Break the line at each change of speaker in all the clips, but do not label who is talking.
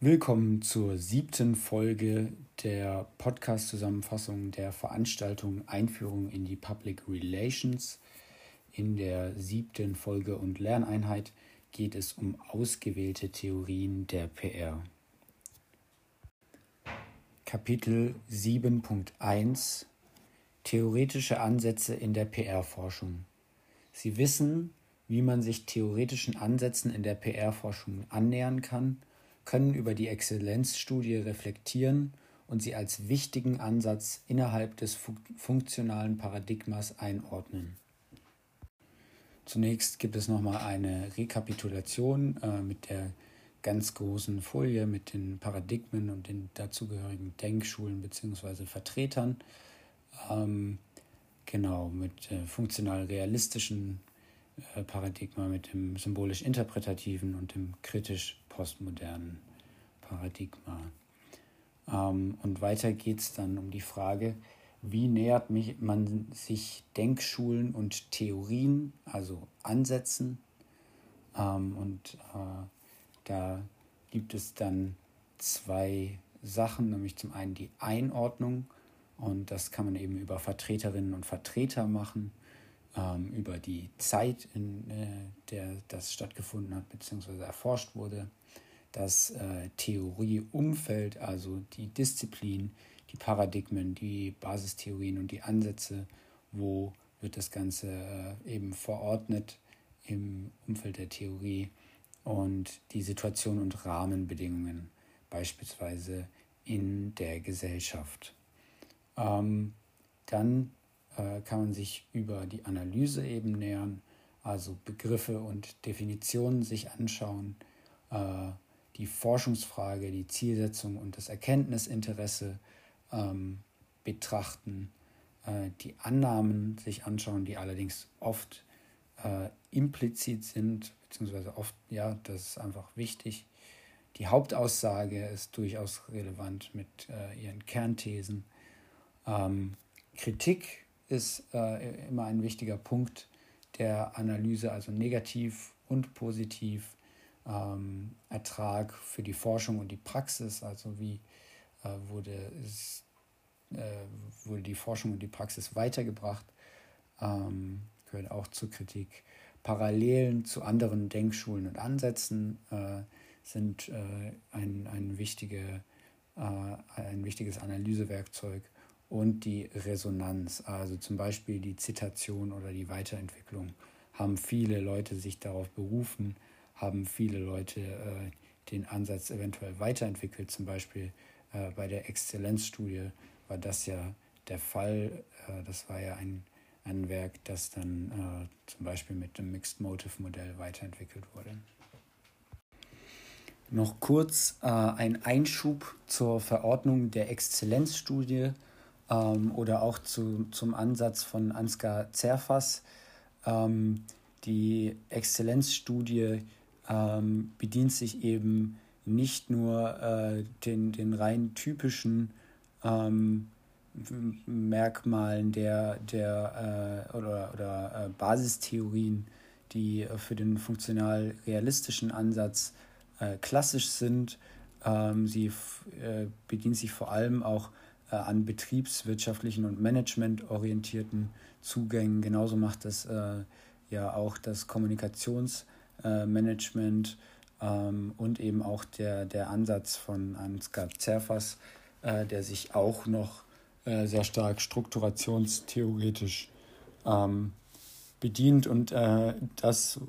Willkommen zur siebten Folge der Podcast-Zusammenfassung der Veranstaltung Einführung in die Public Relations. In der siebten Folge und Lerneinheit geht es um ausgewählte Theorien der PR. Kapitel 7.1 Theoretische Ansätze in der PR-Forschung. Sie wissen, wie man sich theoretischen Ansätzen in der PR-Forschung annähern kann können über die Exzellenzstudie reflektieren und sie als wichtigen Ansatz innerhalb des funktionalen Paradigmas einordnen. Zunächst gibt es nochmal eine Rekapitulation äh, mit der ganz großen Folie mit den Paradigmen und den dazugehörigen Denkschulen bzw. Vertretern. Ähm, genau, mit äh, funktional-realistischen äh, Paradigma, mit dem symbolisch-interpretativen und dem kritisch postmodernen Paradigma. Ähm, und weiter geht es dann um die Frage, wie nähert man sich Denkschulen und Theorien, also Ansätzen. Ähm, und äh, da gibt es dann zwei Sachen, nämlich zum einen die Einordnung, und das kann man eben über Vertreterinnen und Vertreter machen, ähm, über die Zeit, in äh, der das stattgefunden hat, beziehungsweise erforscht wurde das äh, Theorieumfeld, also die Disziplin, die Paradigmen, die Basistheorien und die Ansätze, wo wird das Ganze äh, eben verordnet im Umfeld der Theorie und die Situation und Rahmenbedingungen, beispielsweise in der Gesellschaft. Ähm, dann äh, kann man sich über die Analyse eben nähern, also Begriffe und Definitionen sich anschauen, äh, die Forschungsfrage, die Zielsetzung und das Erkenntnisinteresse ähm, betrachten, äh, die Annahmen sich anschauen, die allerdings oft äh, implizit sind, beziehungsweise oft, ja, das ist einfach wichtig. Die Hauptaussage ist durchaus relevant mit äh, ihren Kernthesen. Ähm, Kritik ist äh, immer ein wichtiger Punkt der Analyse, also negativ und positiv ähm, Ertrag für die Forschung und die Praxis, also wie äh, wurde, es, äh, wurde die Forschung und die Praxis weitergebracht, ähm, gehört auch zur Kritik. Parallelen zu anderen Denkschulen und Ansätzen äh, sind äh, ein, ein, wichtige, äh, ein wichtiges Analysewerkzeug und die Resonanz, also zum Beispiel die Zitation oder die Weiterentwicklung, haben viele Leute sich darauf berufen, haben viele Leute äh, den Ansatz eventuell weiterentwickelt. Zum Beispiel äh, bei der Exzellenzstudie war das ja der Fall. Äh, das war ja ein, ein Werk, das dann äh, zum Beispiel mit dem Mixed Motive Modell weiterentwickelt wurde. Noch kurz äh, ein Einschub zur Verordnung der Exzellenzstudie ähm, oder auch zu, zum Ansatz von Ansgar Zerfas. Ähm, die Exzellenzstudie ähm, bedient sich eben nicht nur äh, den, den rein typischen ähm, Merkmalen der, der äh, oder, oder äh, Basistheorien, die für den funktional-realistischen Ansatz äh, klassisch sind. Ähm, sie äh, bedient sich vor allem auch äh, an betriebswirtschaftlichen und managementorientierten Zugängen. Genauso macht das ja auch das Kommunikations- äh, Management ähm, und eben auch der, der Ansatz von Ansgar Zerfas, äh, der sich auch noch äh, sehr stark strukturationstheoretisch ähm, bedient und äh, das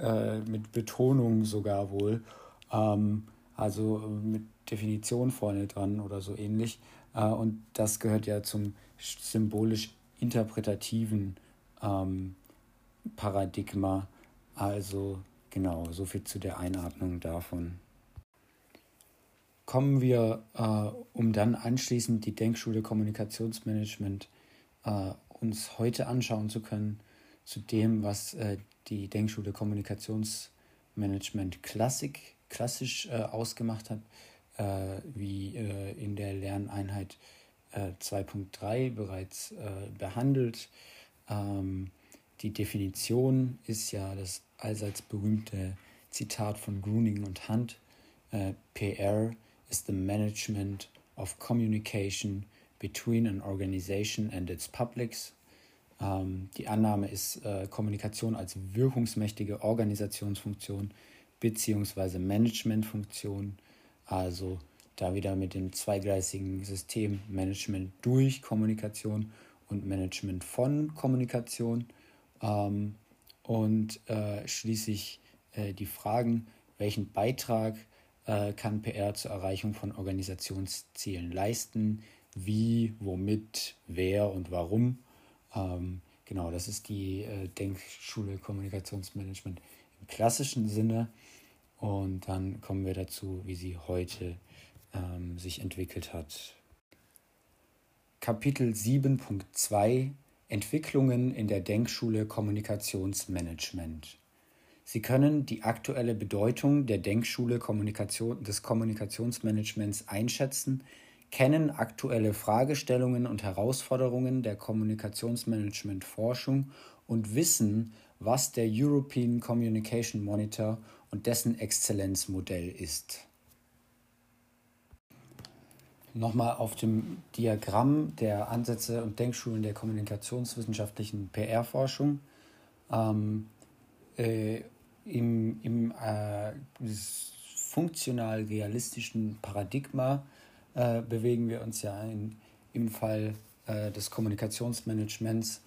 äh, mit Betonung sogar wohl, ähm, also mit Definition vorne dran oder so ähnlich. Äh, und das gehört ja zum symbolisch interpretativen ähm, Paradigma, also Genau, so viel zu der Einordnung davon. Kommen wir, äh, um dann anschließend die Denkschule Kommunikationsmanagement äh, uns heute anschauen zu können, zu dem, was äh, die Denkschule Kommunikationsmanagement Klassik, klassisch äh, ausgemacht hat, äh, wie äh, in der Lerneinheit 2.3 bereits behandelt. Ähm, die Definition ist ja das allseits berühmte Zitat von Gruning und Hunt, äh, PR is the management of communication between an organization and its publics. Ähm, die Annahme ist äh, Kommunikation als wirkungsmächtige Organisationsfunktion beziehungsweise Managementfunktion, also da wieder mit dem zweigleisigen System Management durch Kommunikation und Management von Kommunikation. Ähm, und äh, schließlich äh, die Fragen, welchen Beitrag äh, kann PR zur Erreichung von Organisationszielen leisten, wie, womit, wer und warum. Ähm, genau, das ist die äh, Denkschule Kommunikationsmanagement im klassischen Sinne. Und dann kommen wir dazu, wie sie heute ähm, sich entwickelt hat. Kapitel 7.2 Entwicklungen in der Denkschule Kommunikationsmanagement. Sie können die aktuelle Bedeutung der Denkschule Kommunikation, des Kommunikationsmanagements einschätzen, kennen aktuelle Fragestellungen und Herausforderungen der Kommunikationsmanagement-Forschung und wissen, was der European Communication Monitor und dessen Exzellenzmodell ist. Nochmal auf dem Diagramm der Ansätze und Denkschulen der kommunikationswissenschaftlichen PR-Forschung. Ähm, äh, Im im äh, funktional-realistischen Paradigma äh, bewegen wir uns ja in, im Fall äh, des Kommunikationsmanagements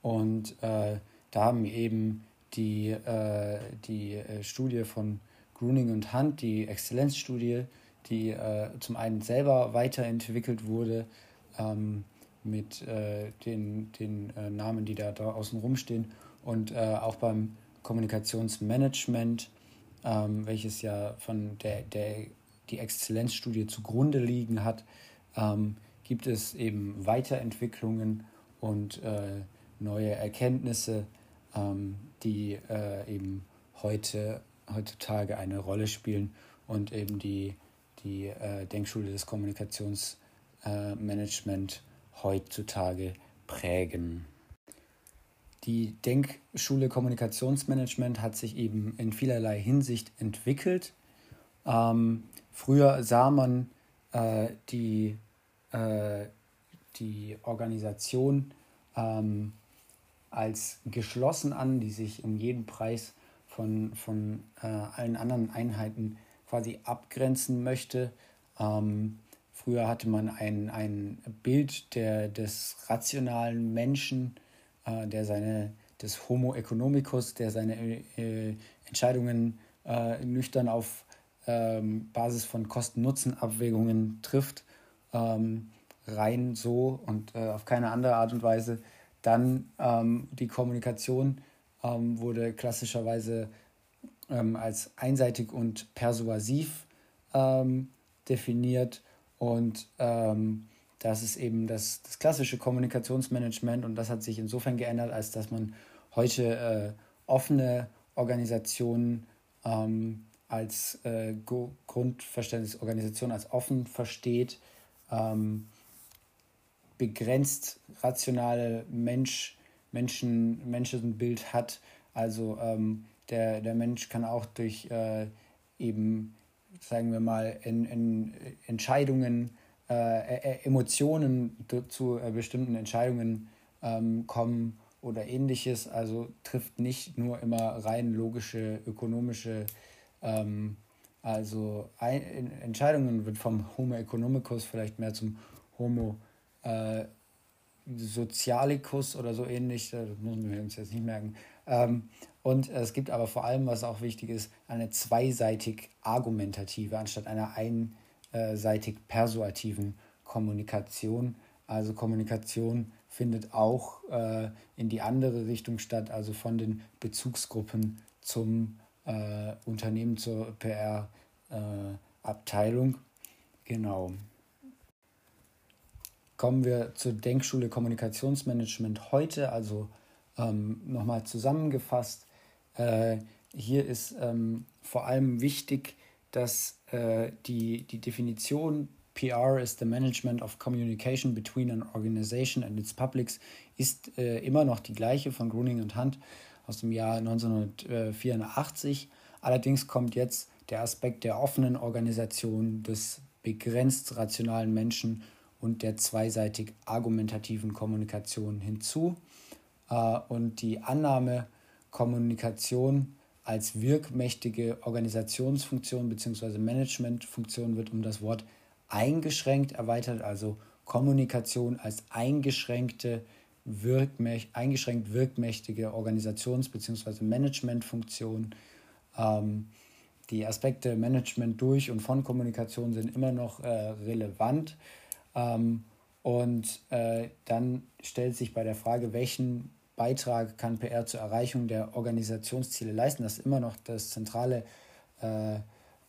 und äh, da haben wir eben die, äh, die Studie von Gruning und Hunt, die Exzellenzstudie, die äh, zum einen selber weiterentwickelt wurde ähm, mit äh, den, den äh, Namen, die da draußen rumstehen und äh, auch beim Kommunikationsmanagement, ähm, welches ja von der, der die Exzellenzstudie zugrunde liegen hat, ähm, gibt es eben Weiterentwicklungen und äh, neue Erkenntnisse, ähm, die äh, eben heute, heutzutage eine Rolle spielen und eben die die äh, Denkschule des Kommunikationsmanagement äh, heutzutage prägen. Die Denkschule Kommunikationsmanagement hat sich eben in vielerlei Hinsicht entwickelt. Ähm, früher sah man äh, die, äh, die Organisation ähm, als geschlossen an, die sich um jeden Preis von, von äh, allen anderen Einheiten quasi abgrenzen möchte. Ähm, früher hatte man ein, ein Bild der, des rationalen Menschen, äh, der seine, des Homo economicus, der seine äh, Entscheidungen äh, nüchtern auf ähm, Basis von Kosten-Nutzen-Abwägungen trifft, ähm, rein so und äh, auf keine andere Art und Weise. Dann ähm, die Kommunikation ähm, wurde klassischerweise ähm, als einseitig und persuasiv ähm, definiert. Und ähm, das ist eben das, das klassische Kommunikationsmanagement und das hat sich insofern geändert, als dass man heute äh, offene Organisationen ähm, als äh, Grundverständnis Organisation als offen versteht, ähm, begrenzt rationale Mensch, Menschen, Menschenbild hat, also ähm, der, der Mensch kann auch durch äh, eben, sagen wir mal, in, in Entscheidungen, äh, äh Emotionen zu äh, bestimmten Entscheidungen ähm, kommen oder ähnliches. Also trifft nicht nur immer rein logische, ökonomische, ähm, also ein, Entscheidungen wird vom Homo economicus vielleicht mehr zum Homo äh, Sozialicus oder so ähnlich, das müssen wir uns jetzt nicht merken. Ähm, und es gibt aber vor allem, was auch wichtig ist, eine zweiseitig argumentative anstatt einer einseitig persuativen Kommunikation. Also Kommunikation findet auch äh, in die andere Richtung statt, also von den Bezugsgruppen zum äh, Unternehmen zur PR-Abteilung. Äh, genau. Kommen wir zur Denkschule Kommunikationsmanagement heute, also ähm, nochmal zusammengefasst. Äh, hier ist ähm, vor allem wichtig, dass äh, die, die Definition PR is the management of communication between an organization and its publics ist äh, immer noch die gleiche von Gruning und Hunt aus dem Jahr 1984. Allerdings kommt jetzt der Aspekt der offenen Organisation, des begrenzt rationalen Menschen und der zweiseitig argumentativen Kommunikation hinzu. Äh, und die Annahme, Kommunikation als wirkmächtige Organisationsfunktion bzw. Managementfunktion wird um das Wort eingeschränkt erweitert, also Kommunikation als eingeschränkte, wirkmächt, eingeschränkt wirkmächtige Organisations- bzw. Managementfunktion. Ähm, die Aspekte Management durch und von Kommunikation sind immer noch äh, relevant. Ähm, und äh, dann stellt sich bei der Frage, welchen Beitrag kann PR zur Erreichung der Organisationsziele leisten, das ist immer noch das zentrale, äh,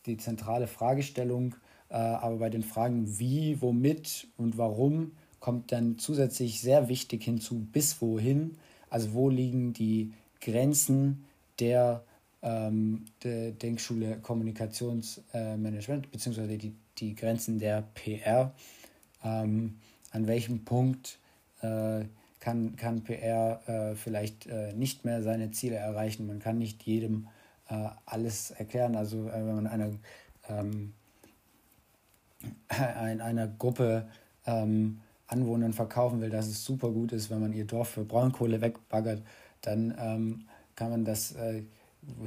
die zentrale Fragestellung. Äh, aber bei den Fragen wie, womit und warum kommt dann zusätzlich sehr wichtig hinzu, bis wohin, also wo liegen die Grenzen der ähm, der Denkschule Kommunikationsmanagement, äh, beziehungsweise die, die Grenzen der PR. Ähm, an welchem Punkt äh, kann, kann PR äh, vielleicht äh, nicht mehr seine Ziele erreichen? Man kann nicht jedem äh, alles erklären. Also äh, wenn man einer, ähm, ein, einer Gruppe ähm, Anwohnern verkaufen will, dass es super gut ist, wenn man ihr Dorf für Braunkohle wegbaggert, dann ähm, kann man das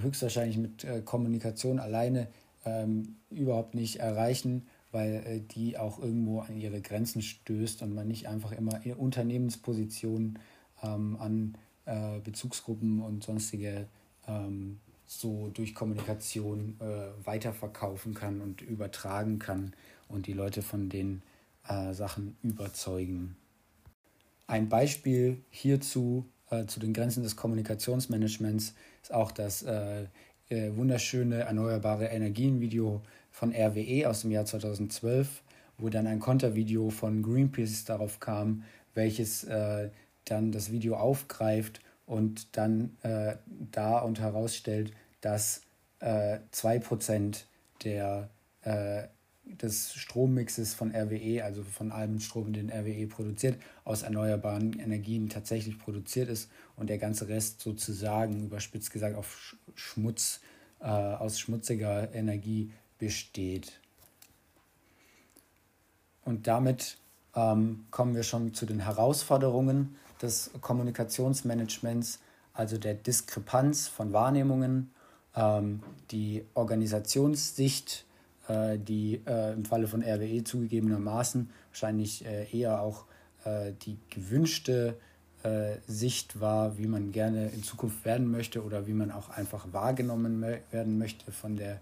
höchstwahrscheinlich mit äh, Kommunikation alleine ähm, überhaupt nicht erreichen, weil äh, die auch irgendwo an ihre Grenzen stößt und man nicht einfach immer Unternehmenspositionen ähm, an äh, Bezugsgruppen und sonstige ähm, so durch Kommunikation äh, weiterverkaufen kann und übertragen kann und die Leute von den äh, Sachen überzeugen. Ein Beispiel hierzu äh, zu den Grenzen des Kommunikationsmanagements ist auch das äh, wunderschöne erneuerbare Energien-Video von RWE aus dem Jahr 2012, wo dann ein Kontervideo von Greenpeace darauf kam, welches äh, dann das Video aufgreift und dann äh, da und herausstellt, dass äh, 2% der äh, des Strommixes von RWE, also von allem Strom, den RWE produziert, aus erneuerbaren Energien tatsächlich produziert ist und der ganze Rest sozusagen, überspitzt gesagt, auf Schmutz, äh, aus schmutziger Energie besteht. Und damit ähm, kommen wir schon zu den Herausforderungen des Kommunikationsmanagements, also der Diskrepanz von Wahrnehmungen, ähm, die Organisationssicht, die äh, im Falle von RWE zugegebenermaßen wahrscheinlich äh, eher auch äh, die gewünschte äh, Sicht war, wie man gerne in Zukunft werden möchte oder wie man auch einfach wahrgenommen werden möchte von der,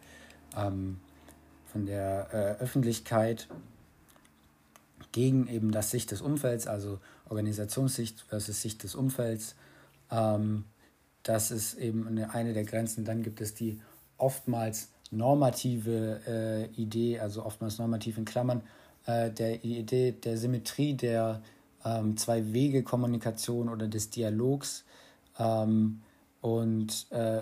ähm, von der äh, Öffentlichkeit gegen eben das Sicht des Umfelds, also Organisationssicht versus Sicht des Umfelds. Ähm, das ist eben eine, eine der Grenzen. Dann gibt es die oftmals normative äh, Idee, also oftmals normativ in Klammern, äh, der Idee der Symmetrie der ähm, Zwei-Wege-Kommunikation oder des Dialogs ähm, und äh,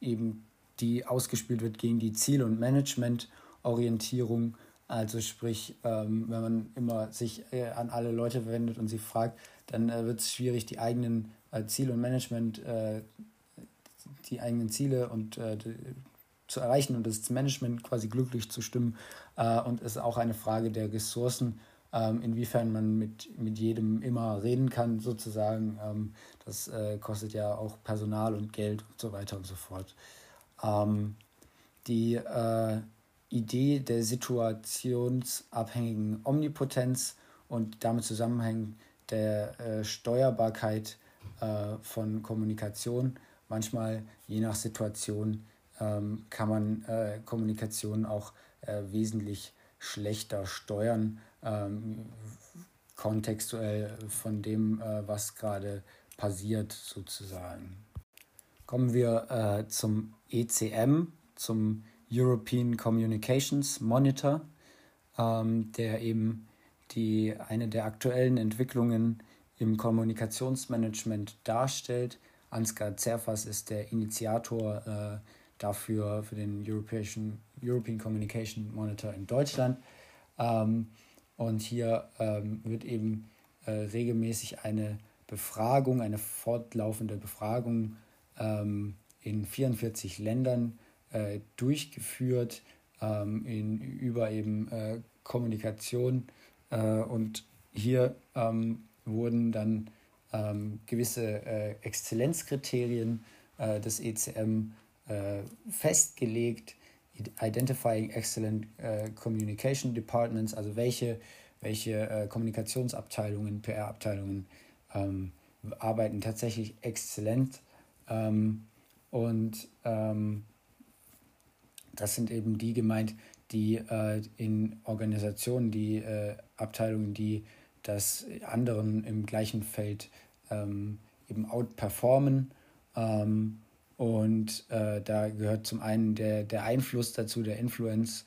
eben die ausgespielt wird gegen die Ziel- und Management-Orientierung. Also sprich, ähm, wenn man immer sich äh, an alle Leute wendet und sie fragt, dann äh, wird es schwierig, die eigenen äh, Ziele und Management, die eigenen Ziele und zu erreichen und das Management quasi glücklich zu stimmen. Äh, und es ist auch eine Frage der Ressourcen, ähm, inwiefern man mit, mit jedem immer reden kann, sozusagen. Ähm, das äh, kostet ja auch Personal und Geld und so weiter und so fort. Ähm, die äh, Idee der situationsabhängigen Omnipotenz und damit zusammenhängend der äh, Steuerbarkeit äh, von Kommunikation, manchmal je nach Situation ähm, kann man äh, Kommunikation auch äh, wesentlich schlechter steuern, ähm, kontextuell von dem, äh, was gerade passiert sozusagen. Kommen wir äh, zum ECM, zum European Communications Monitor, ähm, der eben die, eine der aktuellen Entwicklungen im Kommunikationsmanagement darstellt. Ansgar Zerfas ist der Initiator äh, dafür, für den European, European Communication Monitor in Deutschland. Ähm, und hier ähm, wird eben äh, regelmäßig eine Befragung, eine fortlaufende Befragung ähm, in 44 Ländern äh, durchgeführt ähm, in, über eben äh, Kommunikation äh, und hier ähm, wurden dann ähm, gewisse äh, Exzellenzkriterien äh, des ECM äh, festgelegt, Identifying Excellent äh, Communication Departments, also welche, welche äh, Kommunikationsabteilungen, PR-Abteilungen ähm, arbeiten tatsächlich exzellent. Ähm, und ähm, das sind eben die gemeint, die äh, in Organisationen, die äh, Abteilungen, die das anderen im gleichen Feld ähm, eben outperformen. Ähm, und äh, da gehört zum einen der, der Einfluss dazu, der Influence,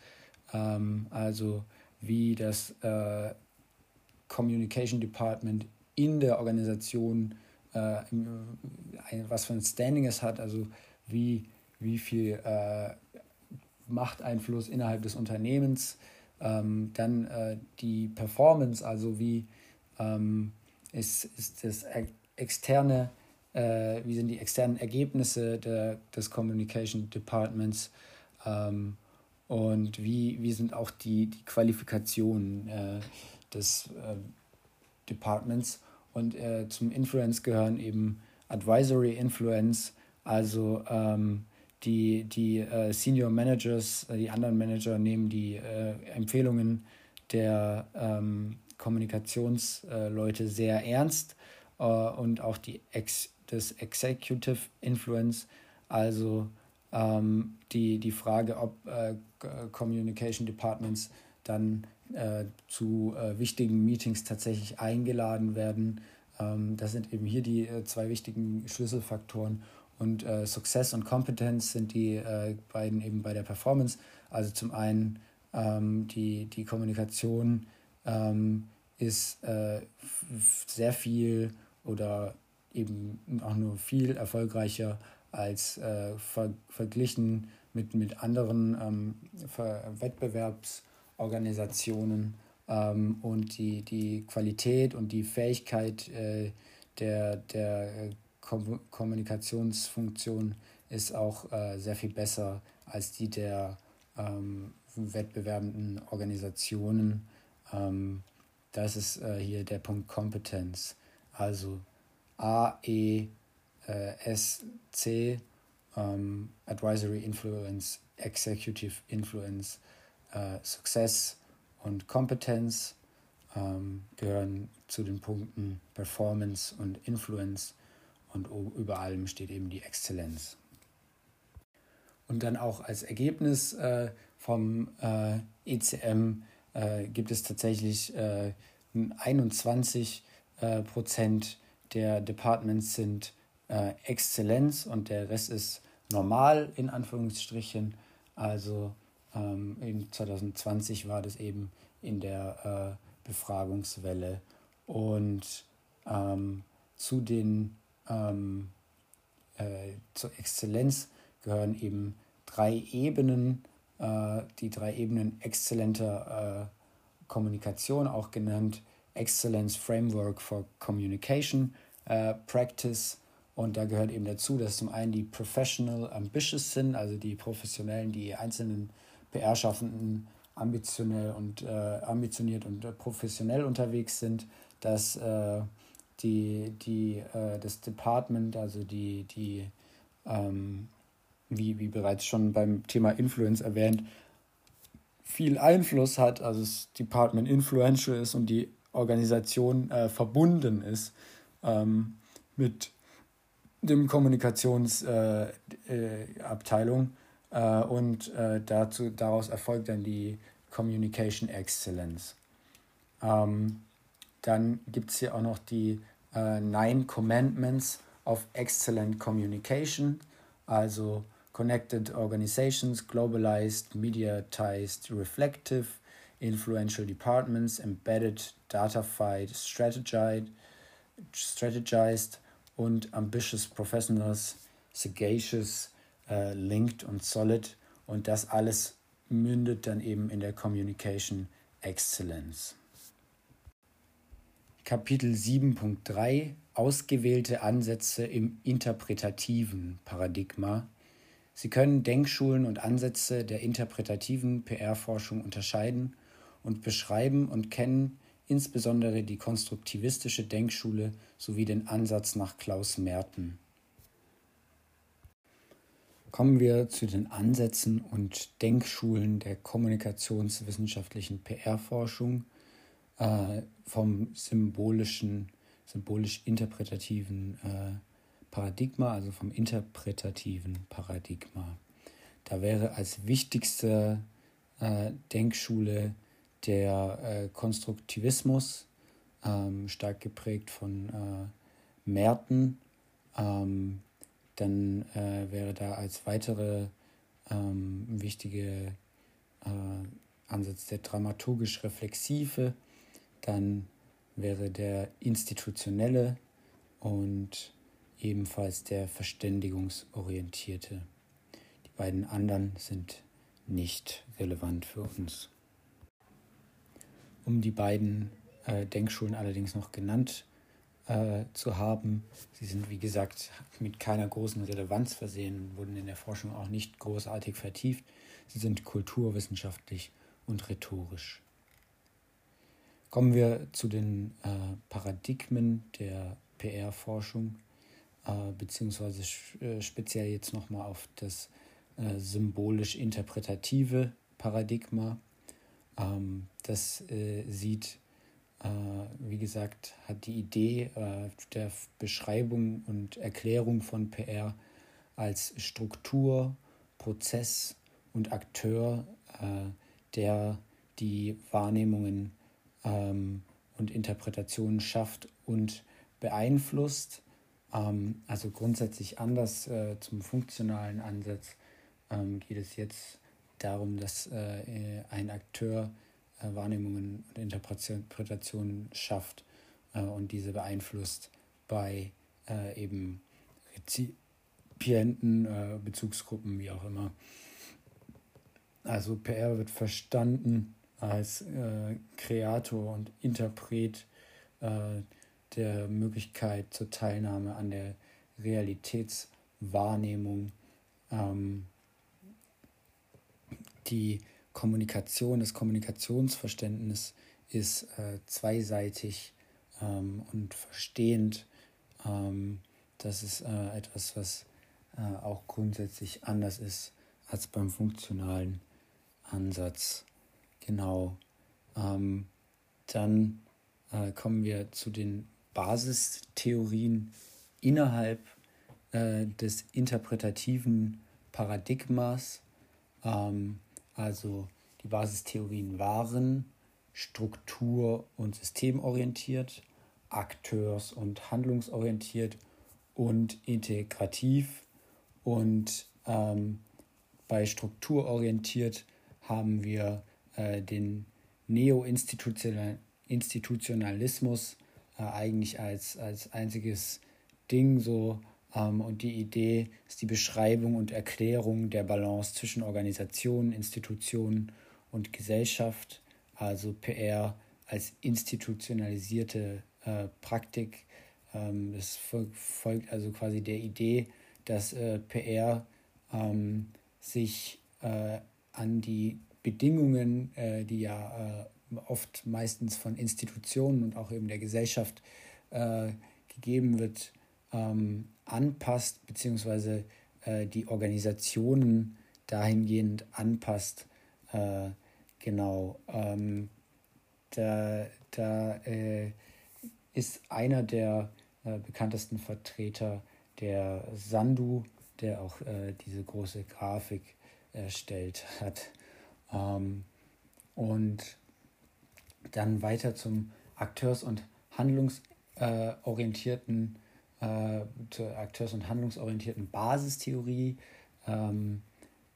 ähm, also wie das äh, Communication Department in der Organisation, äh, was für ein Standing es hat, also wie, wie viel äh, Machteinfluss innerhalb des Unternehmens, ähm, dann äh, die Performance, also wie ähm, ist, ist das externe, äh, wie sind die externen Ergebnisse der, des Communication Departments ähm, und wie, wie sind auch die, die Qualifikationen äh, des äh, Departments. Und äh, zum Influence gehören eben Advisory Influence, also ähm, die, die äh, Senior Managers, äh, die anderen Manager nehmen die Empfehlungen der ähm, Kommunikationsleute sehr ernst und auch die Ex, das Executive Influence, also ähm, die, die Frage, ob äh, Communication Departments dann äh, zu wichtigen Meetings tatsächlich eingeladen werden. Ähm, das sind eben hier die zwei wichtigen Schlüsselfaktoren und äh, Success und Kompetenz sind die äh, beiden eben bei der Performance. Also zum einen ähm, die, die Kommunikation ähm, ist äh, sehr viel oder eben auch nur viel erfolgreicher als äh, ver verglichen mit, mit anderen ähm, Wettbewerbsorganisationen. Ähm, und die, die Qualität und die Fähigkeit äh, der, der Kom Kommunikationsfunktion ist auch äh, sehr viel besser als die der ähm, wettbewerbenden Organisationen. Ähm, das ist äh, hier der Punkt Kompetenz. Also A, E, äh, S, C, ähm, Advisory Influence, Executive Influence, äh, Success und Kompetenz ähm, gehören zu den Punkten Performance und Influence und über allem steht eben die Exzellenz. Und dann auch als Ergebnis äh, vom äh, ECM äh, gibt es tatsächlich 21 äh, äh, Prozent der Departments sind äh, Exzellenz und der Rest ist normal in Anführungsstrichen. Also ähm, in 2020 war das eben in der Befragungswelle. Und ähm, zu den ähm, äh, zur Exzellenz gehören eben drei Ebenen, äh, die drei Ebenen exzellenter äh, Kommunikation, auch genannt Excellence Framework for Communication äh, Practice. Und da gehört eben dazu, dass zum einen die Professional Ambitious sind, also die Professionellen, die einzelnen PR-Schaffenden ambitionell und äh, ambitioniert und äh, professionell unterwegs sind, dass äh, die, die, äh, das Department, also die, die ähm, wie, wie bereits schon beim Thema Influence erwähnt, viel Einfluss hat, also das Department influential ist und die Organisation äh, verbunden ist ähm, mit dem Kommunikationsabteilung äh, äh, und äh, dazu, daraus erfolgt dann die Communication Excellence. Ähm, dann gibt es hier auch noch die äh, Nine Commandments of Excellent Communication, also Connected Organizations, Globalized, Mediatized, Reflective, Influential Departments, Embedded, Datafied, Strategized, strategized und Ambitious Professionals, Sagacious, äh, Linked und Solid. Und das alles mündet dann eben in der Communication Excellence. Kapitel 7.3 Ausgewählte Ansätze im interpretativen Paradigma Sie können Denkschulen und Ansätze der interpretativen PR-Forschung unterscheiden und beschreiben und kennen insbesondere die konstruktivistische Denkschule sowie den Ansatz nach Klaus Merten. Kommen wir zu den Ansätzen und Denkschulen der kommunikationswissenschaftlichen PR-Forschung äh, vom symbolischen, symbolisch-interpretativen äh, Paradigma, also vom interpretativen Paradigma. Da wäre als wichtigste äh, Denkschule der äh, Konstruktivismus, ähm, stark geprägt von äh, Merten. Ähm, dann äh, wäre da als weitere ähm, wichtige äh, Ansatz der dramaturgisch-reflexive. Dann wäre der institutionelle und ebenfalls der verständigungsorientierte. Die beiden anderen sind nicht relevant für uns. Um die beiden äh, Denkschulen allerdings noch genannt äh, zu haben, sie sind wie gesagt mit keiner großen Relevanz versehen, wurden in der Forschung auch nicht großartig vertieft. Sie sind kulturwissenschaftlich und rhetorisch. Kommen wir zu den äh, Paradigmen der PR-Forschung äh, beziehungsweise äh, speziell jetzt nochmal auf das äh, symbolisch-interpretative Paradigma. Ähm, das äh, sieht, äh, wie gesagt, hat die Idee äh, der Beschreibung und Erklärung von PR als Struktur, Prozess und Akteur, der die Wahrnehmungen ähm, und Interpretationen schafft und beeinflusst. Ähm, also grundsätzlich anders äh, zum funktionalen Ansatz ähm, geht es jetzt darum, dass äh, ein Akteur äh, Wahrnehmungen und Interpretationen schafft äh, und diese beeinflusst bei äh, eben Rezipienten, äh, Bezugsgruppen, wie auch immer. Also PR wird verstanden als Kreator und Interpret der Möglichkeit zur Teilnahme an der Realitätswahrnehmung, ähm, die Kommunikation, das Kommunikationsverständnis ist äh, zweiseitig ähm, und verstehend. Ähm, das ist äh, etwas, was äh, auch grundsätzlich anders ist als beim funktionalen Ansatz. Genau. Ähm, dann äh, kommen wir zu den Basistheorien innerhalb äh, des interpretativen Paradigmas. Ähm, also die Basistheorien waren struktur- und systemorientiert, akteurs- und handlungsorientiert und integrativ. Und ähm, bei strukturorientiert haben wir äh, den Neo-Institutionalismus äh, eigentlich als, als einziges Ding so. Ähm, und die Idee ist die Beschreibung und Erklärung der Balance zwischen Organisationen, Institutionen und Gesellschaft, also PR als institutionalisierte äh, Praktik. Ähm, das folgt also quasi der Idee, dass äh, PR ähm, sich äh, an die Bedingungen, äh, die ja äh, oft meistens von Institutionen und auch eben der Gesellschaft äh, gegeben wird, ähm, anpasst, beziehungsweise äh, die Organisationen dahingehend anpasst. Äh, genau. Ähm, da da äh, ist einer der äh, bekanntesten Vertreter der Sandu, der auch äh, diese große Grafik erstellt hat. Ähm, und dann weiter zum Akteurs- und Handlungsorientierten, äh, zur Akteurs- und Handlungsorientierten Basistheorie. Ähm,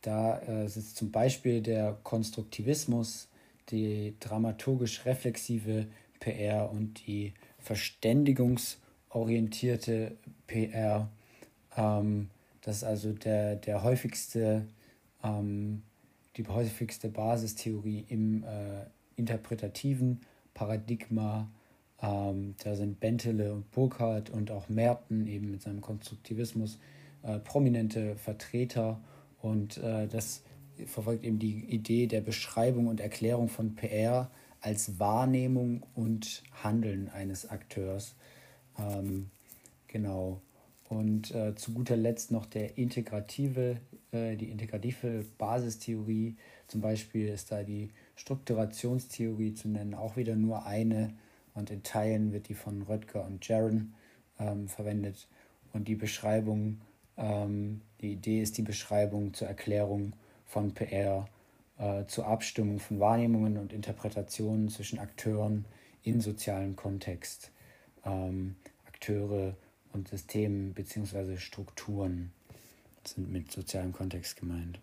da äh, sitzt zum Beispiel der Konstruktivismus, die dramaturgisch-reflexive PR und die verständigungsorientierte PR. Ähm, das ist also der, der häufigste, ähm, die häufigste Basistheorie im äh, interpretativen Paradigma. Ähm, da sind Bentele und Burkhardt und auch Merten eben mit seinem Konstruktivismus äh, prominente Vertreter Und äh, das verfolgt eben die Idee der Beschreibung und Erklärung von PR als Wahrnehmung und Handeln eines Akteurs. Ähm, genau. Und äh, zu guter Letzt noch der integrative, äh, die integrative Basistheorie. Zum Beispiel ist da die Strukturationstheorie zu nennen, auch wieder nur eine. Und in Teilen wird die von Röttger und Jaron ähm, verwendet. Und die Beschreibung, ähm, die Idee ist die Beschreibung zur Erklärung von PR, äh, zur Abstimmung von Wahrnehmungen und Interpretationen zwischen Akteuren in sozialem Kontext. Ähm, Akteure und Systemen bzw. Strukturen sind mit sozialem Kontext gemeint.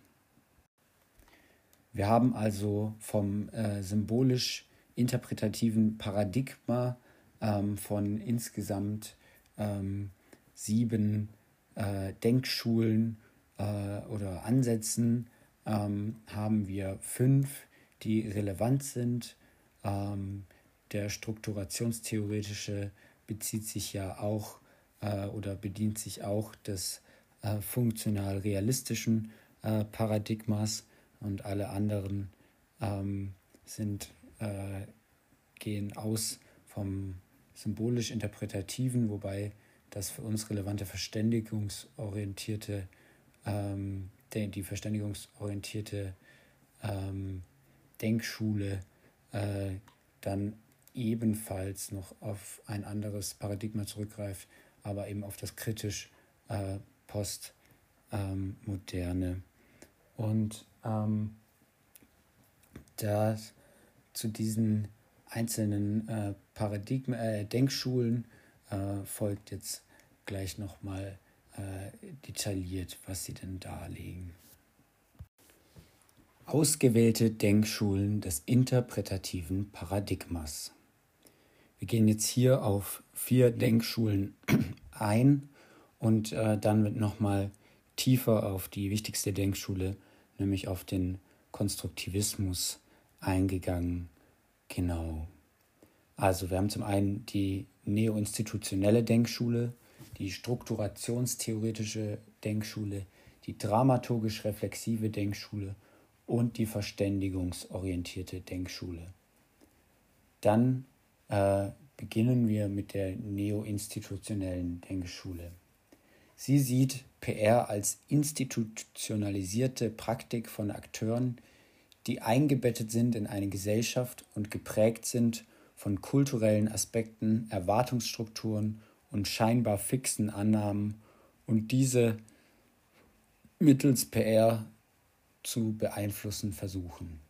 Wir haben also vom äh, symbolisch-interpretativen Paradigma ähm, von insgesamt ähm, sieben äh, Denkschulen äh, oder Ansätzen ähm, haben wir fünf, die relevant sind. Ähm, der strukturationstheoretische bezieht sich ja auch äh, oder bedient sich auch des äh, funktional-realistischen äh, Paradigmas und alle anderen ähm, sind, äh, gehen aus vom symbolisch-interpretativen, wobei das für uns relevante verständigungsorientierte, ähm, die verständigungsorientierte ähm, Denkschule äh, dann ebenfalls noch auf ein anderes Paradigma zurückgreift, aber eben auf das kritisch äh, postmoderne. Ähm, Und ähm, das zu diesen einzelnen äh, Paradigmen, äh, Denkschulen äh, folgt jetzt gleich nochmal äh, detailliert, was sie denn darlegen. Ausgewählte Denkschulen des interpretativen Paradigmas. Wir gehen jetzt hier auf vier Denkschulen ein und äh, dann wird nochmal tiefer auf die wichtigste Denkschule, nämlich auf den Konstruktivismus eingegangen. Genau. Also wir haben zum einen die neoinstitutionelle Denkschule, die strukturationstheoretische Denkschule, die dramaturgisch-reflexive Denkschule und die verständigungsorientierte Denkschule. Dann äh, beginnen wir mit der neoinstitutionellen Denkschule. Sie sieht PR als institutionalisierte Praktik von Akteuren, die eingebettet sind in eine Gesellschaft und geprägt sind von kulturellen Aspekten, Erwartungsstrukturen und scheinbar fixen Annahmen und diese mittels PR zu beeinflussen versuchen.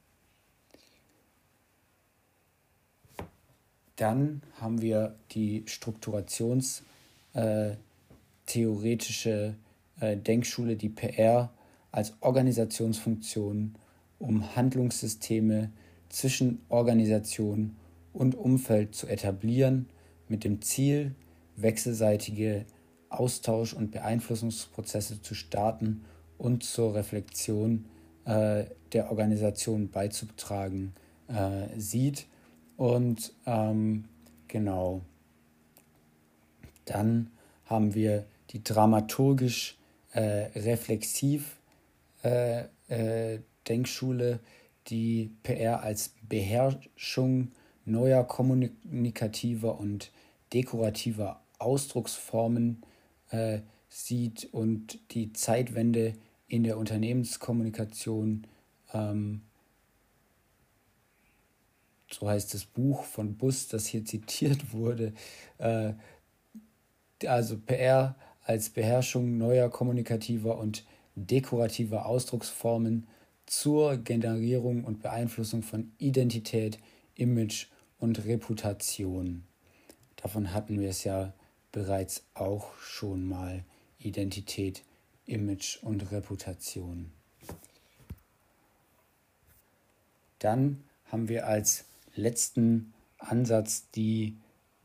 Dann haben wir die strukturationstheoretische äh, äh, Denkschule, die PR als Organisationsfunktion, um Handlungssysteme zwischen Organisation und Umfeld zu etablieren, mit dem Ziel, wechselseitige Austausch- und Beeinflussungsprozesse zu starten und zur Reflexion äh, der Organisation beizutragen äh, sieht. Und ähm, genau, dann haben wir die dramaturgisch äh, reflexiv äh, äh, Denkschule, die PR als Beherrschung neuer kommunikativer und dekorativer Ausdrucksformen äh, sieht und die Zeitwende in der Unternehmenskommunikation ähm, so heißt das Buch von Bus, das hier zitiert wurde, äh, also PR als Beherrschung neuer kommunikativer und dekorativer Ausdrucksformen zur Generierung und Beeinflussung von Identität, Image und Reputation. Davon hatten wir es ja bereits auch schon mal. Identität, Image und Reputation. Dann haben wir als letzten Ansatz die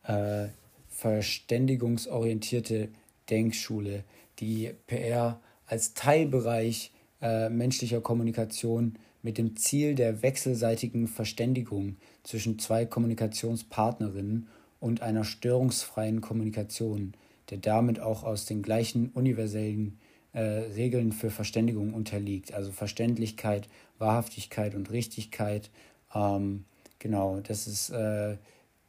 äh, verständigungsorientierte Denkschule, die PR als Teilbereich äh, menschlicher Kommunikation mit dem Ziel der wechselseitigen Verständigung zwischen zwei Kommunikationspartnerinnen und einer störungsfreien Kommunikation, der damit auch aus den gleichen universellen äh, Regeln für Verständigung unterliegt. Also Verständlichkeit, Wahrhaftigkeit und Richtigkeit. Ähm, genau, das ist äh,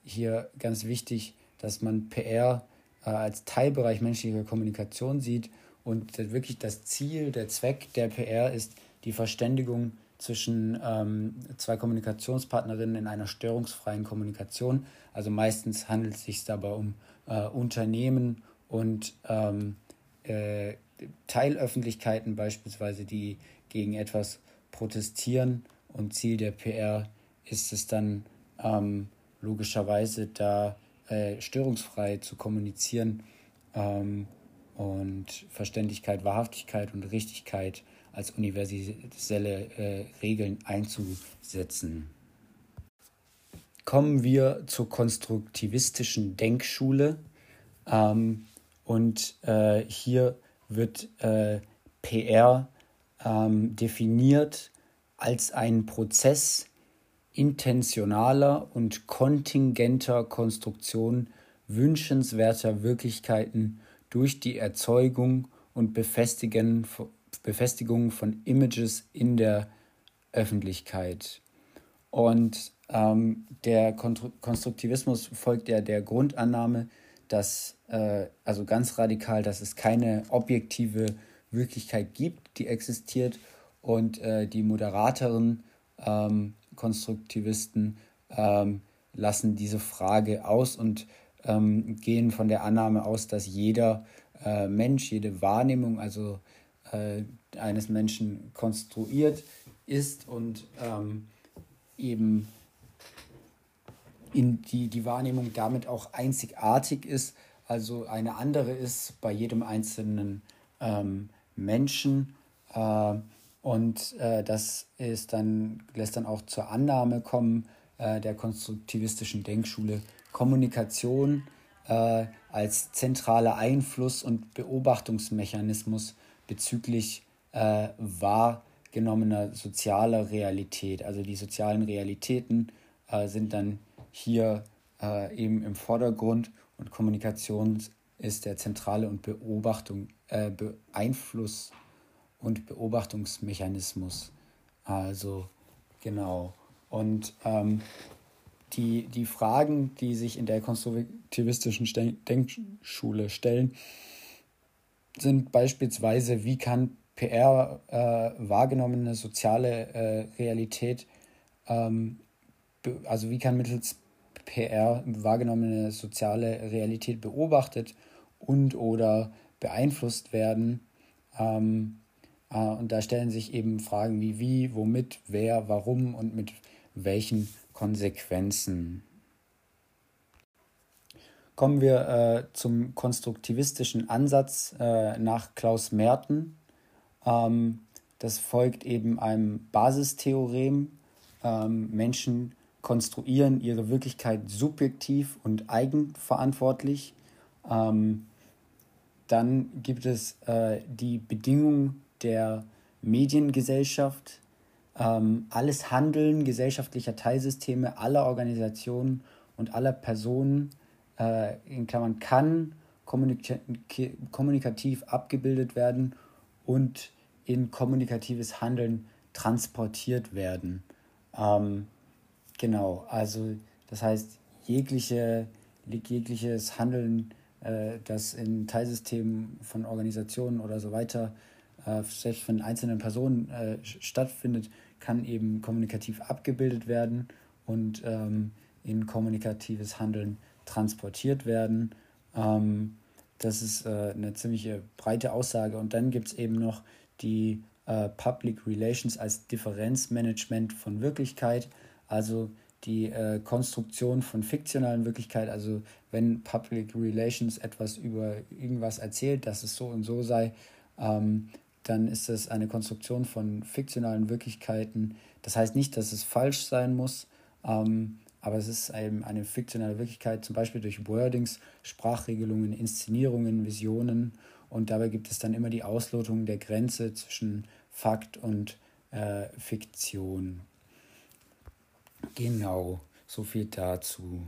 hier ganz wichtig, dass man PR äh, als Teilbereich menschlicher Kommunikation sieht und wirklich das Ziel, der Zweck der PR ist die Verständigung zwischen ähm, zwei Kommunikationspartnerinnen in einer störungsfreien Kommunikation. Also meistens handelt es sich dabei um äh, Unternehmen und ähm, äh, Teilöffentlichkeiten beispielsweise, die gegen etwas protestieren. Und Ziel der PR ist es dann ähm, logischerweise da äh, störungsfrei zu kommunizieren ähm, und Verständlichkeit, Wahrhaftigkeit und Richtigkeit als universelle äh, Regeln einzusetzen. Kommen wir zur konstruktivistischen Denkschule. Ähm, und äh, hier wird äh, PR ähm, definiert als ein Prozess intentionaler und kontingenter Konstruktion wünschenswerter Wirklichkeiten durch die Erzeugung und Befestigung von Images in der Öffentlichkeit. Und ähm, der Konstruktivismus folgt ja der Grundannahme, dass, äh, also ganz radikal, dass es keine objektive Wirklichkeit gibt, die existiert und äh, die moderateren ähm, Konstruktivisten ähm, lassen diese Frage aus und ähm, gehen von der Annahme aus, dass jeder äh, Mensch, jede Wahrnehmung, also äh, eines Menschen konstruiert ist und ähm, eben in die, die Wahrnehmung damit auch einzigartig ist, also eine andere ist bei jedem einzelnen ähm, Menschen. Äh, und äh, das ist dann, lässt dann auch zur Annahme kommen äh, der konstruktivistischen Denkschule, Kommunikation äh, als zentraler Einfluss- und Beobachtungsmechanismus bezüglich äh, wahrgenommener sozialer Realität. Also die sozialen Realitäten äh, sind dann hier äh, eben im Vordergrund und Kommunikation ist der zentrale und Beobachtung, äh, Beeinfluss und Beobachtungsmechanismus. Also genau. Und ähm, die, die Fragen, die sich in der konstruktivistischen Denkschule stellen, sind beispielsweise, wie kann PR äh, wahrgenommene soziale äh, Realität ähm, also wie kann mittels PR wahrgenommene soziale Realität beobachtet und oder beeinflusst werden. Ähm, äh, und da stellen sich eben Fragen wie wie, womit, wer, warum und mit welchen Konsequenzen. Kommen wir äh, zum konstruktivistischen Ansatz äh, nach Klaus Merten. Ähm, das folgt eben einem Basistheorem. Ähm, Menschen konstruieren ihre Wirklichkeit subjektiv und eigenverantwortlich. Ähm, dann gibt es äh, die Bedingungen der Mediengesellschaft. Ähm, alles Handeln gesellschaftlicher Teilsysteme aller Organisationen und aller Personen äh, in Klammern kann kommunika kommunikativ abgebildet werden und in kommunikatives Handeln transportiert werden. Ähm, Genau, also das heißt, jegliche, jegliches Handeln, äh, das in Teilsystemen von Organisationen oder so weiter, äh, selbst von einzelnen Personen äh, stattfindet, kann eben kommunikativ abgebildet werden und ähm, in kommunikatives Handeln transportiert werden. Ähm, das ist äh, eine ziemliche breite Aussage. Und dann gibt es eben noch die äh, Public Relations als Differenzmanagement von Wirklichkeit also die äh, Konstruktion von fiktionalen Wirklichkeit, also wenn Public Relations etwas über irgendwas erzählt, dass es so und so sei, ähm, dann ist es eine Konstruktion von fiktionalen Wirklichkeiten. Das heißt nicht, dass es falsch sein muss, ähm, aber es ist eben eine fiktionale Wirklichkeit, zum Beispiel durch Wordings, Sprachregelungen, Inszenierungen, Visionen. Und dabei gibt es dann immer die Auslotung der Grenze zwischen Fakt und äh, Fiktion. Genau, so viel dazu.